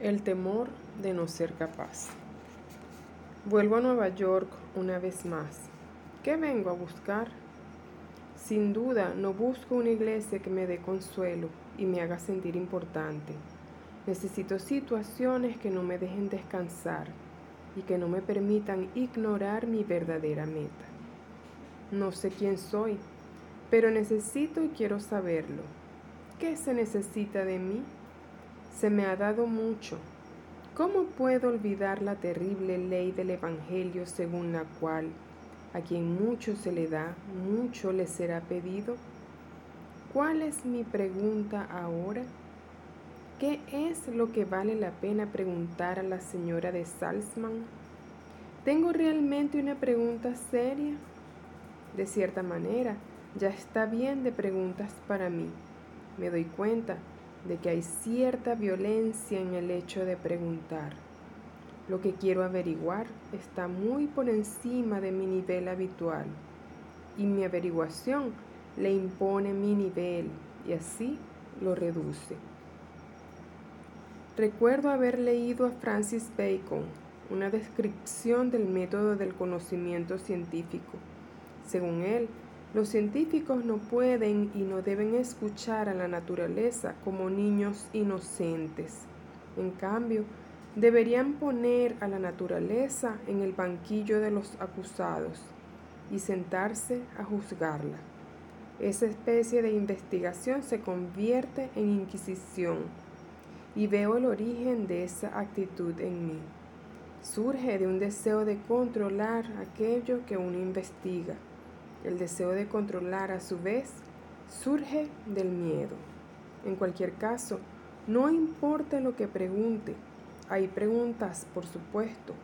El temor de no ser capaz. Vuelvo a Nueva York una vez más. ¿Qué vengo a buscar? Sin duda, no busco una iglesia que me dé consuelo y me haga sentir importante. Necesito situaciones que no me dejen descansar y que no me permitan ignorar mi verdadera meta. No sé quién soy, pero necesito y quiero saberlo. ¿Qué se necesita de mí? Se me ha dado mucho. ¿Cómo puedo olvidar la terrible ley del Evangelio según la cual a quien mucho se le da, mucho le será pedido? ¿Cuál es mi pregunta ahora? ¿Qué es lo que vale la pena preguntar a la señora de Salzman? ¿Tengo realmente una pregunta seria? De cierta manera, ya está bien de preguntas para mí. Me doy cuenta de que hay cierta violencia en el hecho de preguntar. Lo que quiero averiguar está muy por encima de mi nivel habitual y mi averiguación le impone mi nivel y así lo reduce. Recuerdo haber leído a Francis Bacon una descripción del método del conocimiento científico. Según él, los científicos no pueden y no deben escuchar a la naturaleza como niños inocentes. En cambio, deberían poner a la naturaleza en el banquillo de los acusados y sentarse a juzgarla. Esa especie de investigación se convierte en inquisición y veo el origen de esa actitud en mí. Surge de un deseo de controlar aquello que uno investiga el deseo de controlar a su vez surge del miedo. En cualquier caso, no importa lo que pregunte, hay preguntas, por supuesto,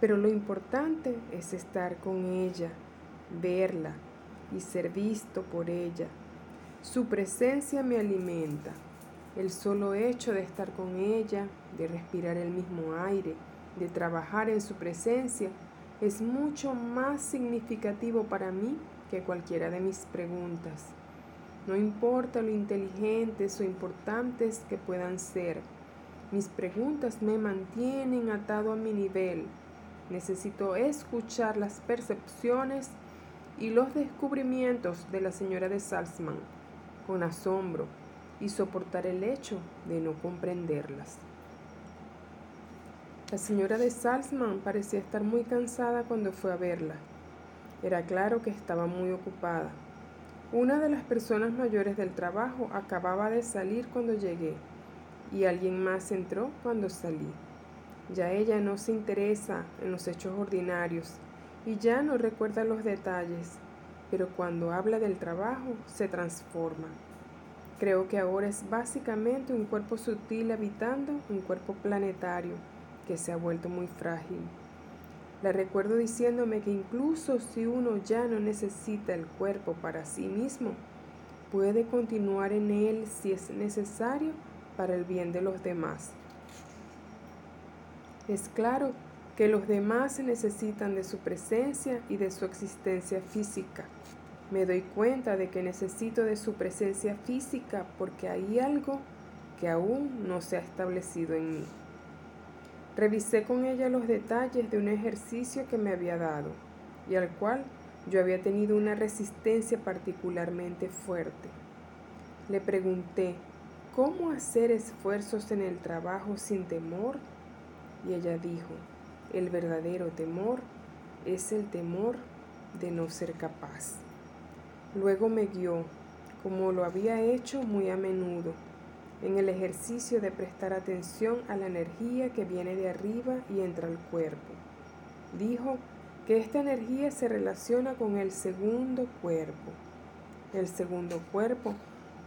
pero lo importante es estar con ella, verla y ser visto por ella. Su presencia me alimenta. El solo hecho de estar con ella, de respirar el mismo aire, de trabajar en su presencia, es mucho más significativo para mí que cualquiera de mis preguntas. No importa lo inteligentes o importantes que puedan ser, mis preguntas me mantienen atado a mi nivel. Necesito escuchar las percepciones y los descubrimientos de la señora de Salzman con asombro y soportar el hecho de no comprenderlas. La señora de Salzman parecía estar muy cansada cuando fue a verla. Era claro que estaba muy ocupada. Una de las personas mayores del trabajo acababa de salir cuando llegué y alguien más entró cuando salí. Ya ella no se interesa en los hechos ordinarios y ya no recuerda los detalles, pero cuando habla del trabajo se transforma. Creo que ahora es básicamente un cuerpo sutil habitando un cuerpo planetario que se ha vuelto muy frágil. La recuerdo diciéndome que incluso si uno ya no necesita el cuerpo para sí mismo, puede continuar en él si es necesario para el bien de los demás. Es claro que los demás necesitan de su presencia y de su existencia física. Me doy cuenta de que necesito de su presencia física porque hay algo que aún no se ha establecido en mí. Revisé con ella los detalles de un ejercicio que me había dado y al cual yo había tenido una resistencia particularmente fuerte. Le pregunté, ¿cómo hacer esfuerzos en el trabajo sin temor? Y ella dijo, el verdadero temor es el temor de no ser capaz. Luego me guió, como lo había hecho muy a menudo, en el ejercicio de prestar atención a la energía que viene de arriba y entra al cuerpo. Dijo que esta energía se relaciona con el segundo cuerpo. El segundo cuerpo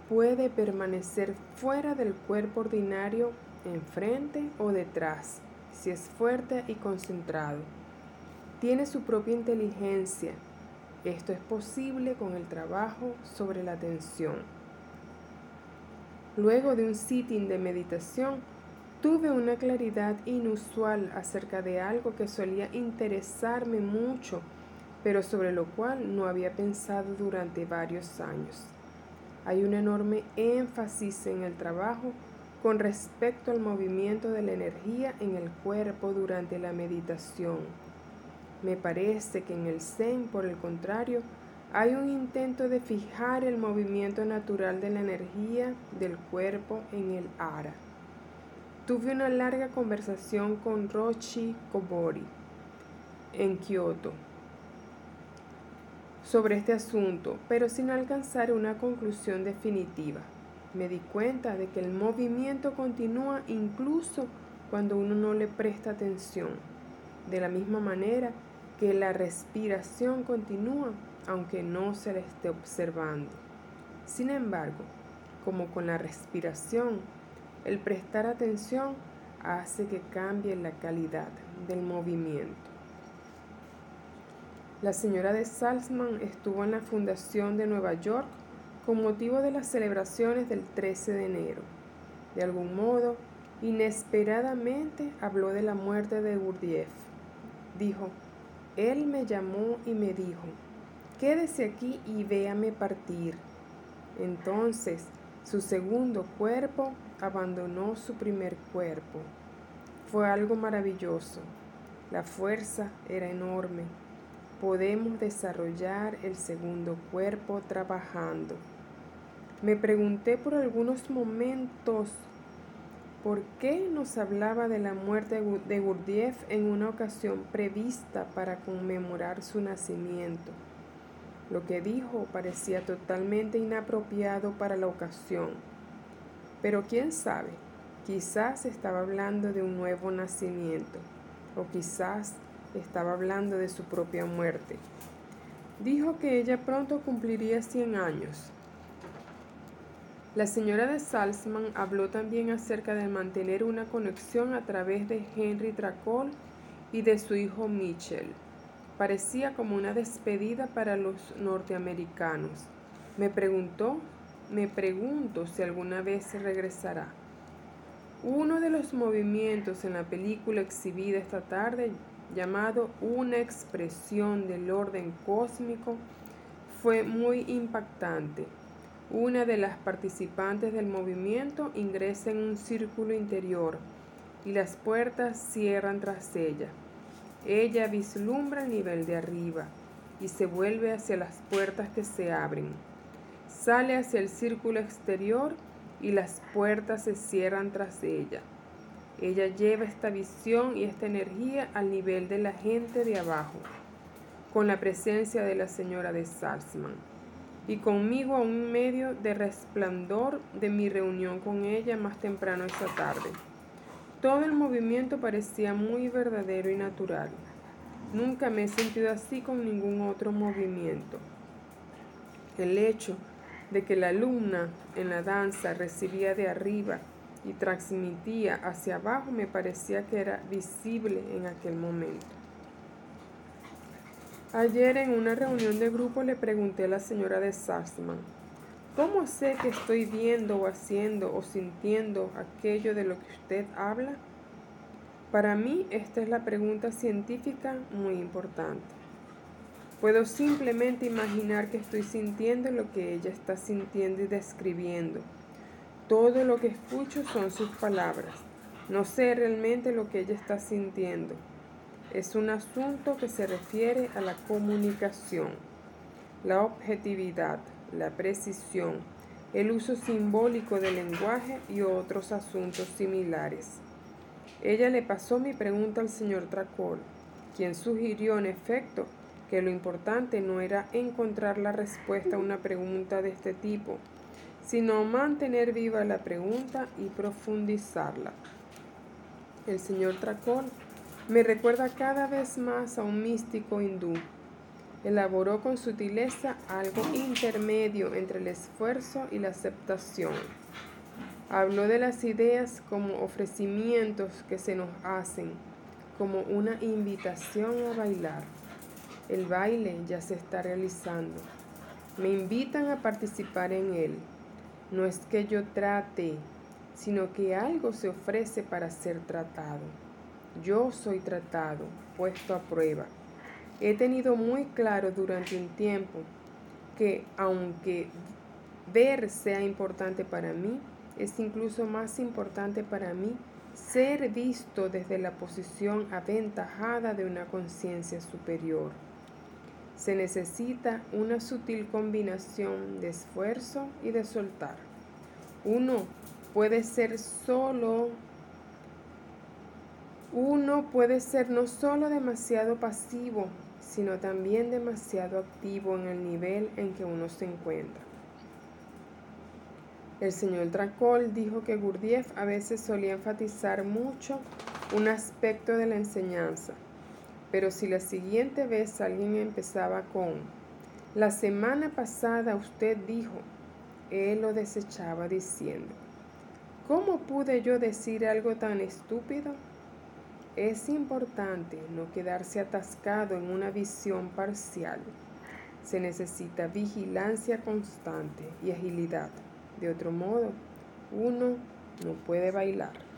puede permanecer fuera del cuerpo ordinario, enfrente o detrás, si es fuerte y concentrado. Tiene su propia inteligencia. Esto es posible con el trabajo sobre la atención. Luego de un sitting de meditación, tuve una claridad inusual acerca de algo que solía interesarme mucho, pero sobre lo cual no había pensado durante varios años. Hay un enorme énfasis en el trabajo con respecto al movimiento de la energía en el cuerpo durante la meditación. Me parece que en el Zen, por el contrario, hay un intento de fijar el movimiento natural de la energía del cuerpo en el ara. Tuve una larga conversación con Rochi Kobori en Kioto sobre este asunto, pero sin alcanzar una conclusión definitiva. Me di cuenta de que el movimiento continúa incluso cuando uno no le presta atención, de la misma manera que la respiración continúa aunque no se le esté observando. Sin embargo, como con la respiración, el prestar atención hace que cambie la calidad del movimiento. La señora de Salzman estuvo en la fundación de Nueva York con motivo de las celebraciones del 13 de enero. De algún modo, inesperadamente habló de la muerte de Gurdjieff. Dijo, él me llamó y me dijo, quédese aquí y véame partir. Entonces su segundo cuerpo abandonó su primer cuerpo. Fue algo maravilloso. La fuerza era enorme. Podemos desarrollar el segundo cuerpo trabajando. Me pregunté por algunos momentos por qué nos hablaba de la muerte de Gurdjieff en una ocasión prevista para conmemorar su nacimiento. Lo que dijo parecía totalmente inapropiado para la ocasión. Pero quién sabe, quizás estaba hablando de un nuevo nacimiento, o quizás estaba hablando de su propia muerte. Dijo que ella pronto cumpliría 100 años. La señora de Salzman habló también acerca de mantener una conexión a través de Henry Dracol y de su hijo Mitchell. Parecía como una despedida para los norteamericanos. Me preguntó, me pregunto si alguna vez regresará. Uno de los movimientos en la película exhibida esta tarde, llamado Una expresión del orden cósmico, fue muy impactante. Una de las participantes del movimiento ingresa en un círculo interior y las puertas cierran tras ella. Ella vislumbra el nivel de arriba y se vuelve hacia las puertas que se abren. Sale hacia el círculo exterior y las puertas se cierran tras ella. Ella lleva esta visión y esta energía al nivel de la gente de abajo, con la presencia de la señora de Salzman y conmigo a un medio de resplandor de mi reunión con ella más temprano esa tarde. Todo el movimiento parecía muy verdadero y natural. Nunca me he sentido así con ningún otro movimiento. El hecho de que la alumna en la danza recibía de arriba y transmitía hacia abajo me parecía que era visible en aquel momento. Ayer en una reunión de grupo le pregunté a la señora de Sassman, ¿Cómo sé que estoy viendo o haciendo o sintiendo aquello de lo que usted habla? Para mí esta es la pregunta científica muy importante. Puedo simplemente imaginar que estoy sintiendo lo que ella está sintiendo y describiendo. Todo lo que escucho son sus palabras. No sé realmente lo que ella está sintiendo. Es un asunto que se refiere a la comunicación, la objetividad, la precisión, el uso simbólico del lenguaje y otros asuntos similares. Ella le pasó mi pregunta al señor Tracol, quien sugirió en efecto que lo importante no era encontrar la respuesta a una pregunta de este tipo, sino mantener viva la pregunta y profundizarla. El señor Tracol me recuerda cada vez más a un místico hindú elaboró con sutileza algo intermedio entre el esfuerzo y la aceptación. Habló de las ideas como ofrecimientos que se nos hacen, como una invitación a bailar. El baile ya se está realizando. Me invitan a participar en él. No es que yo trate, sino que algo se ofrece para ser tratado. Yo soy tratado, puesto a prueba. He tenido muy claro durante un tiempo que aunque ver sea importante para mí, es incluso más importante para mí ser visto desde la posición aventajada de una conciencia superior. Se necesita una sutil combinación de esfuerzo y de soltar. Uno puede ser solo uno puede ser no solo demasiado pasivo, sino también demasiado activo en el nivel en que uno se encuentra. El señor Dracol dijo que Gurdjieff a veces solía enfatizar mucho un aspecto de la enseñanza, pero si la siguiente vez alguien empezaba con, la semana pasada usted dijo, él lo desechaba diciendo, ¿cómo pude yo decir algo tan estúpido? Es importante no quedarse atascado en una visión parcial. Se necesita vigilancia constante y agilidad. De otro modo, uno no puede bailar.